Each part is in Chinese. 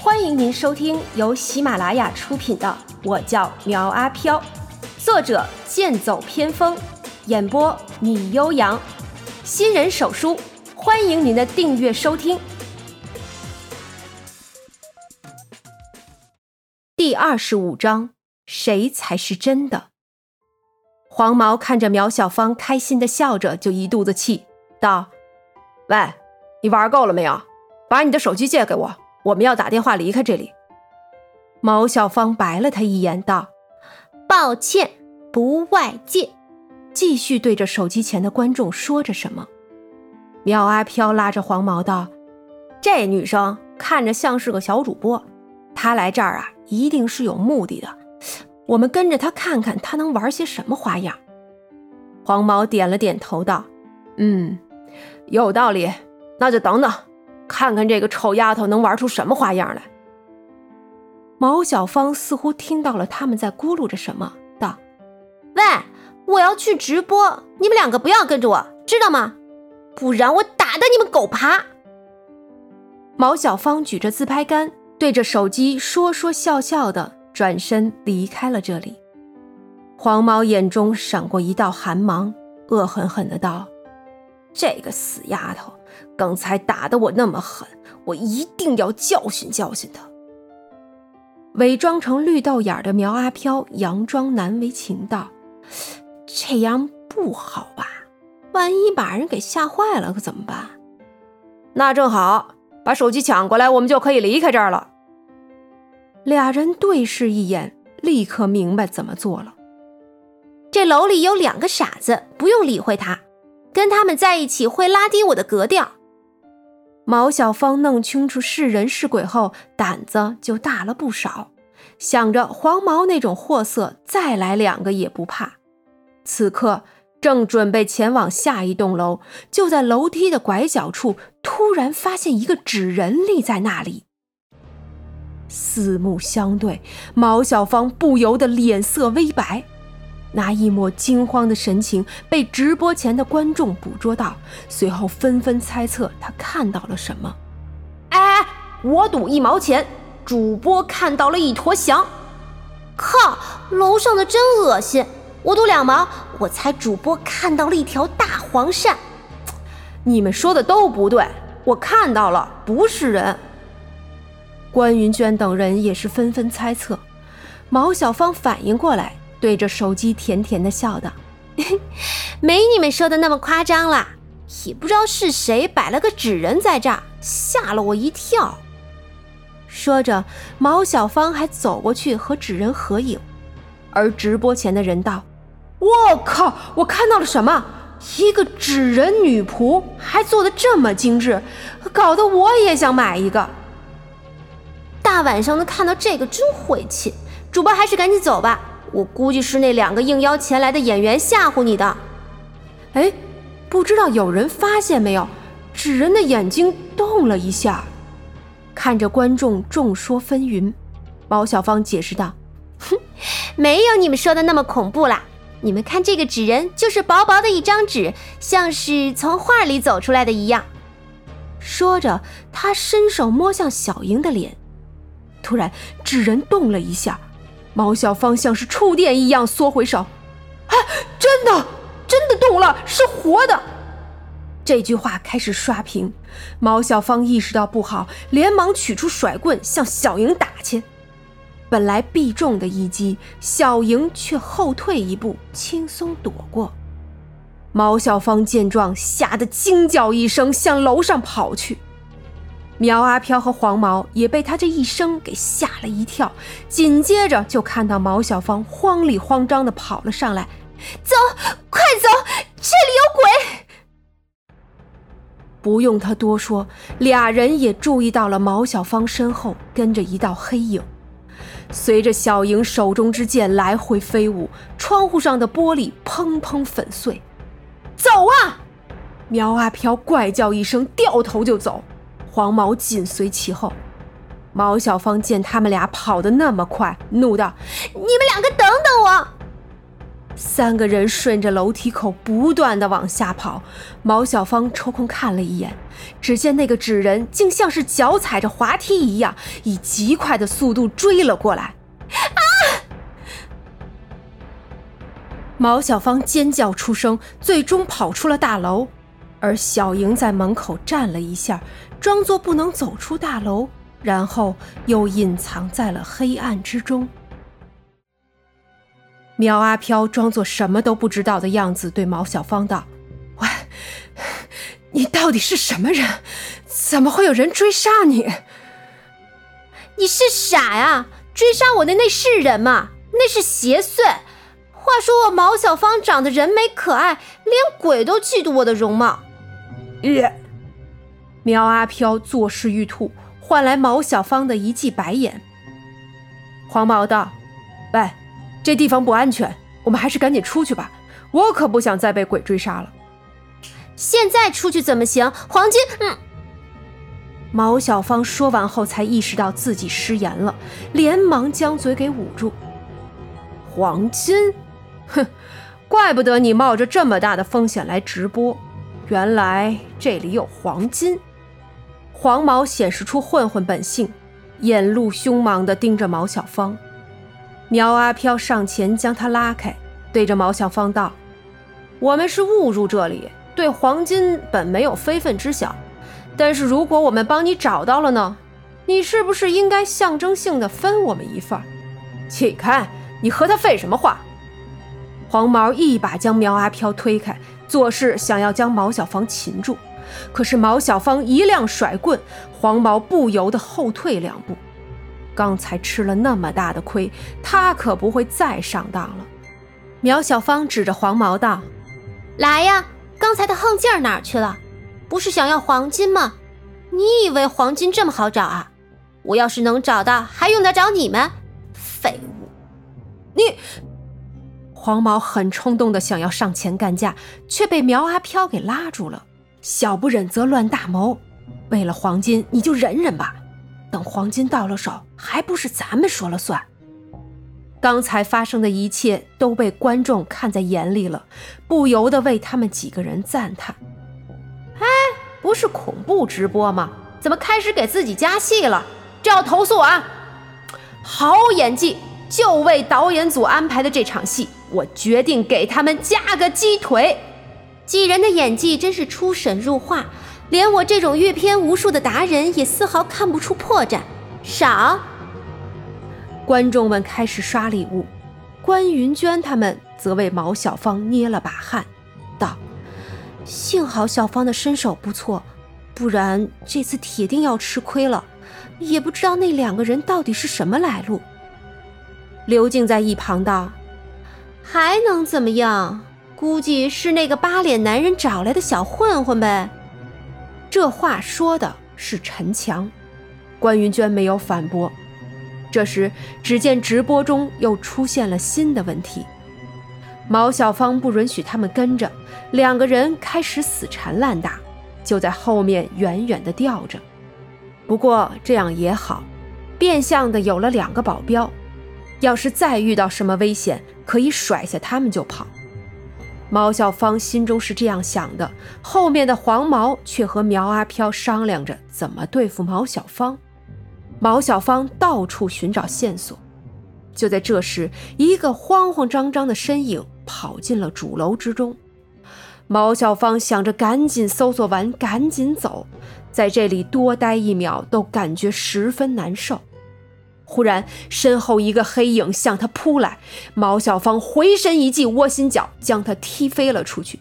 欢迎您收听由喜马拉雅出品的《我叫苗阿飘》，作者剑走偏锋，演播米悠扬，新人手书，欢迎您的订阅收听。第二十五章，谁才是真的？黄毛看着苗小芳开心的笑着，就一肚子气，道：“喂，你玩够了没有？把你的手机借给我。”我们要打电话离开这里。毛小芳白了他一眼，道：“抱歉，不外借。”继续对着手机前的观众说着什么。苗阿飘拉着黄毛道：“这女生看着像是个小主播，她来这儿啊，一定是有目的的。我们跟着她看看，她能玩些什么花样。”黄毛点了点头，道：“嗯，有道理。那就等等。”看看这个臭丫头能玩出什么花样来。毛小芳似乎听到了他们在咕噜着什么，道：“喂，我要去直播，你们两个不要跟着我，知道吗？不然我打得你们狗爬。”毛小芳举着自拍杆，对着手机说说笑笑的，转身离开了这里。黄毛眼中闪过一道寒芒，恶狠狠的道：“这个死丫头！”刚才打得我那么狠，我一定要教训教训她。伪装成绿豆眼的苗阿飘佯装难为情道：“这样不好吧？万一把人给吓坏了，可怎么办？”那正好，把手机抢过来，我们就可以离开这儿了。俩人对视一眼，立刻明白怎么做了。这楼里有两个傻子，不用理会他，跟他们在一起会拉低我的格调。毛小芳弄清楚是人是鬼后，胆子就大了不少。想着黄毛那种货色，再来两个也不怕。此刻正准备前往下一栋楼，就在楼梯的拐角处，突然发现一个纸人立在那里。四目相对，毛小芳不由得脸色微白。那一抹惊慌的神情被直播前的观众捕捉到，随后纷纷猜测他看到了什么。哎，我赌一毛钱，主播看到了一坨翔。靠，楼上的真恶心！我赌两毛，我猜主播看到了一条大黄鳝。你们说的都不对，我看到了，不是人。关云娟等人也是纷纷猜测。毛小芳反应过来。对着手机甜甜的笑道：“ 没你们说的那么夸张啦，也不知道是谁摆了个纸人在这儿，吓了我一跳。”说着，毛小芳还走过去和纸人合影。而直播前的人道：“我靠，我看到了什么？一个纸人女仆，还做的这么精致，搞得我也想买一个。大晚上的看到这个真晦气，主播还是赶紧走吧。”我估计是那两个应邀前来的演员吓唬你的。哎，不知道有人发现没有？纸人的眼睛动了一下，看着观众众说纷纭。毛小芳解释道：“哼，没有你们说的那么恐怖啦。你们看这个纸人，就是薄薄的一张纸，像是从画里走出来的一样。”说着，他伸手摸向小莹的脸，突然纸人动了一下。毛小芳像是触电一样缩回手，啊，真的，真的动了，是活的。这句话开始刷屏，毛小芳意识到不好，连忙取出甩棍向小莹打去。本来必中的一击，小莹却后退一步，轻松躲过。毛小芳见状，吓得惊叫一声，向楼上跑去。苗阿飘和黄毛也被他这一声给吓了一跳，紧接着就看到毛小芳慌里慌张的跑了上来，走，快走，这里有鬼！不用他多说，俩人也注意到了毛小芳身后跟着一道黑影，随着小莹手中之剑来回飞舞，窗户上的玻璃砰砰粉碎。走啊！苗阿飘怪叫一声，掉头就走。黄毛紧随其后，毛小芳见他们俩跑得那么快，怒道：“你们两个等等我！”三个人顺着楼梯口不断的往下跑。毛小芳抽空看了一眼，只见那个纸人竟像是脚踩着滑梯一样，以极快的速度追了过来。啊！毛小芳尖叫出声，最终跑出了大楼。而小莹在门口站了一下，装作不能走出大楼，然后又隐藏在了黑暗之中。苗阿飘装作什么都不知道的样子，对毛小芳道：“喂，你到底是什么人？怎么会有人追杀你？你是傻呀？追杀我的那是人吗？那是邪祟。话说我毛小芳长得人美可爱，连鬼都嫉妒我的容貌。”耶！苗阿飘作势欲吐，换来毛小芳的一记白眼。黄毛道：“喂。”这地方不安全，我们还是赶紧出去吧。我可不想再被鬼追杀了。现在出去怎么行？黄金……嗯。毛小芳说完后，才意识到自己失言了，连忙将嘴给捂住。黄金？哼，怪不得你冒着这么大的风险来直播，原来这里有黄金。黄毛显示出混混本性，眼露凶芒地盯着毛小芳。苗阿飘上前将他拉开，对着毛小芳道：“我们是误入这里，对黄金本没有非分之想。但是如果我们帮你找到了呢？你是不是应该象征性的分我们一份？起开！你和他废什么话？”黄毛一把将苗阿飘推开，作势想要将毛小芳擒住。可是毛小芳一亮甩棍，黄毛不由得后退两步。刚才吃了那么大的亏，他可不会再上当了。苗小芳指着黄毛道：“来呀，刚才的横劲儿哪儿去了？不是想要黄金吗？你以为黄金这么好找啊？我要是能找到，还用得着你们？废物！”你黄毛很冲动的想要上前干架，却被苗阿飘给拉住了。小不忍则乱大谋，为了黄金，你就忍忍吧。等黄金到了手，还不是咱们说了算？刚才发生的一切都被观众看在眼里了，不由得为他们几个人赞叹。哎，不是恐怖直播吗？怎么开始给自己加戏了？这要投诉啊！好演技，就为导演组安排的这场戏，我决定给他们加个鸡腿。几人的演技真是出神入化。连我这种阅片无数的达人也丝毫看不出破绽。少，观众们开始刷礼物，关云娟他们则为毛小芳捏了把汗，道：“幸好小芳的身手不错，不然这次铁定要吃亏了。也不知道那两个人到底是什么来路。”刘静在一旁道：“还能怎么样？估计是那个八脸男人找来的小混混呗。”这话说的是陈强，关云娟没有反驳。这时，只见直播中又出现了新的问题。毛小芳不允许他们跟着，两个人开始死缠烂打，就在后面远远地吊着。不过这样也好，变相的有了两个保镖，要是再遇到什么危险，可以甩下他们就跑。毛小芳心中是这样想的，后面的黄毛却和苗阿飘商量着怎么对付毛小芳。毛小芳到处寻找线索，就在这时，一个慌慌张张的身影跑进了主楼之中。毛小芳想着赶紧搜索完赶紧走，在这里多待一秒都感觉十分难受。忽然，身后一个黑影向他扑来，毛小芳回身一记窝心脚，将他踢飞了出去。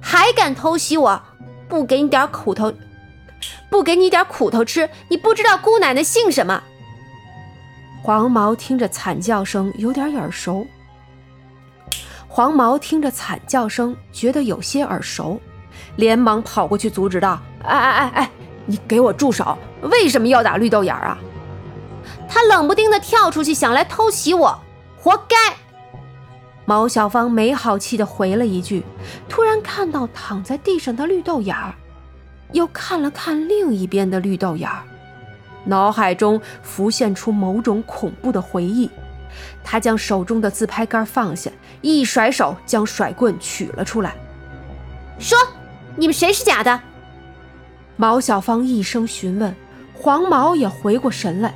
还敢偷袭我？不给你点苦头，不给你点苦头吃，你不知道姑奶奶姓什么？黄毛听着惨叫声有点耳熟。黄毛听着惨叫声觉得有些耳熟，连忙跑过去阻止道：“哎哎哎哎，你给我住手！为什么要打绿豆眼啊？”他冷不丁的跳出去，想来偷袭我，活该！毛小芳没好气的回了一句，突然看到躺在地上的绿豆眼儿，又看了看另一边的绿豆眼儿，脑海中浮现出某种恐怖的回忆。他将手中的自拍杆放下，一甩手将甩棍取了出来，说：“你们谁是假的？”毛小芳一声询问，黄毛也回过神来，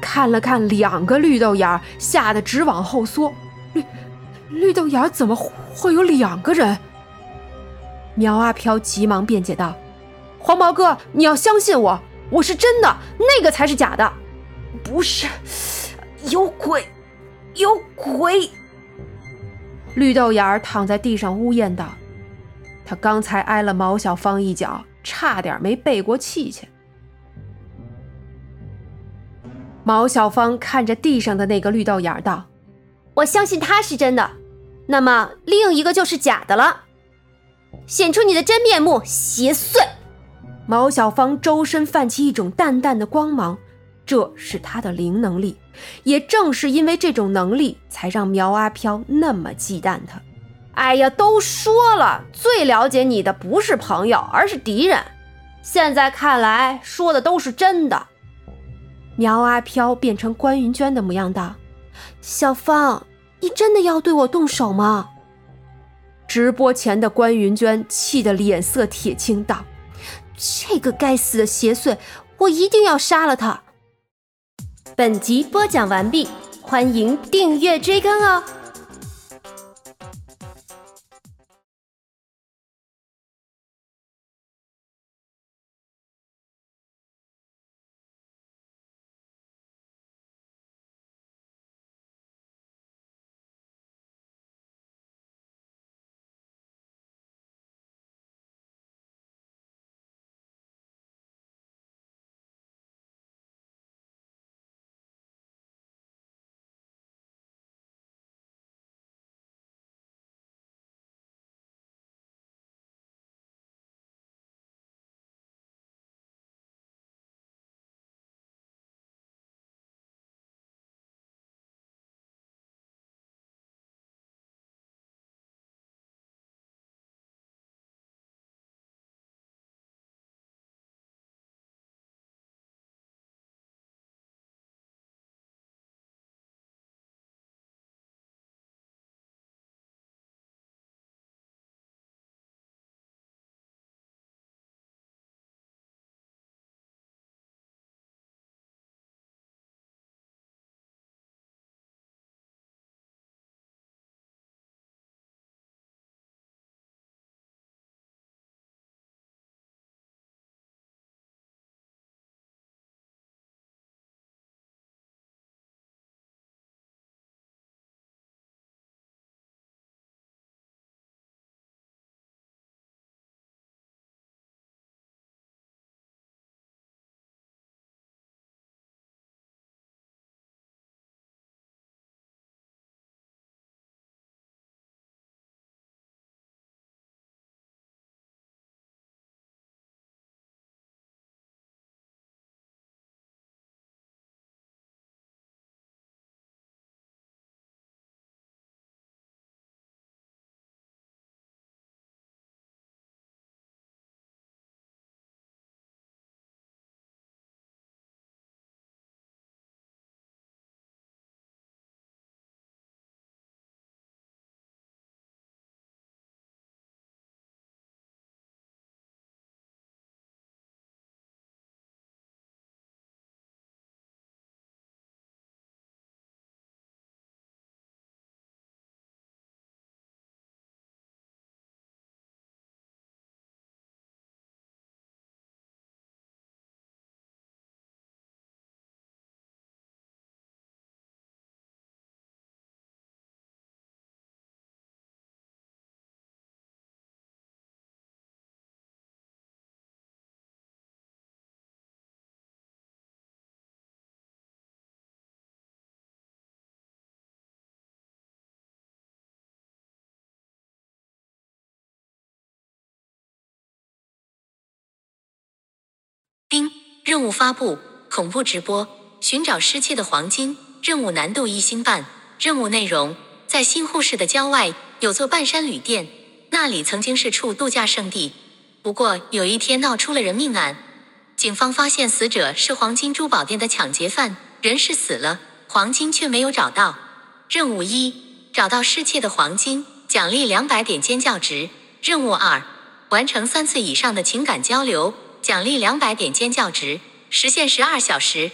看了看两个绿豆眼，吓得直往后缩。绿绿豆眼怎么会有两个人？苗阿飘急忙辩解道：“黄毛哥，你要相信我，我是真的，那个才是假的。”不是，有鬼，有鬼！绿豆眼躺在地上呜咽道：“他刚才挨了毛小芳一脚。”差点没背过气去。毛小芳看着地上的那个绿豆眼道：“我相信他是真的，那么另一个就是假的了。显出你的真面目，邪祟！”毛小芳周身泛起一种淡淡的光芒，这是她的灵能力。也正是因为这种能力，才让苗阿飘那么忌惮她。哎呀，都说了，最了解你的不是朋友，而是敌人。现在看来，说的都是真的。苗阿飘变成关云娟的模样道：“小芳，你真的要对我动手吗？”直播前的关云娟气得脸色铁青道：“这个该死的邪祟，我一定要杀了他。”本集播讲完毕，欢迎订阅追更哦。任务发布恐怖直播寻找失窃的黄金任务难度一星半任务内容在新护士的郊外有座半山旅店那里曾经是处度假胜地。不过有一天闹出了人命案警方发现死者是黄金珠宝店的抢劫犯人是死了黄金却没有找到。任务一找到失窃的黄金奖励两百点尖叫值任务二完成三次以上的情感交流奖励两百点尖叫值实现十二小时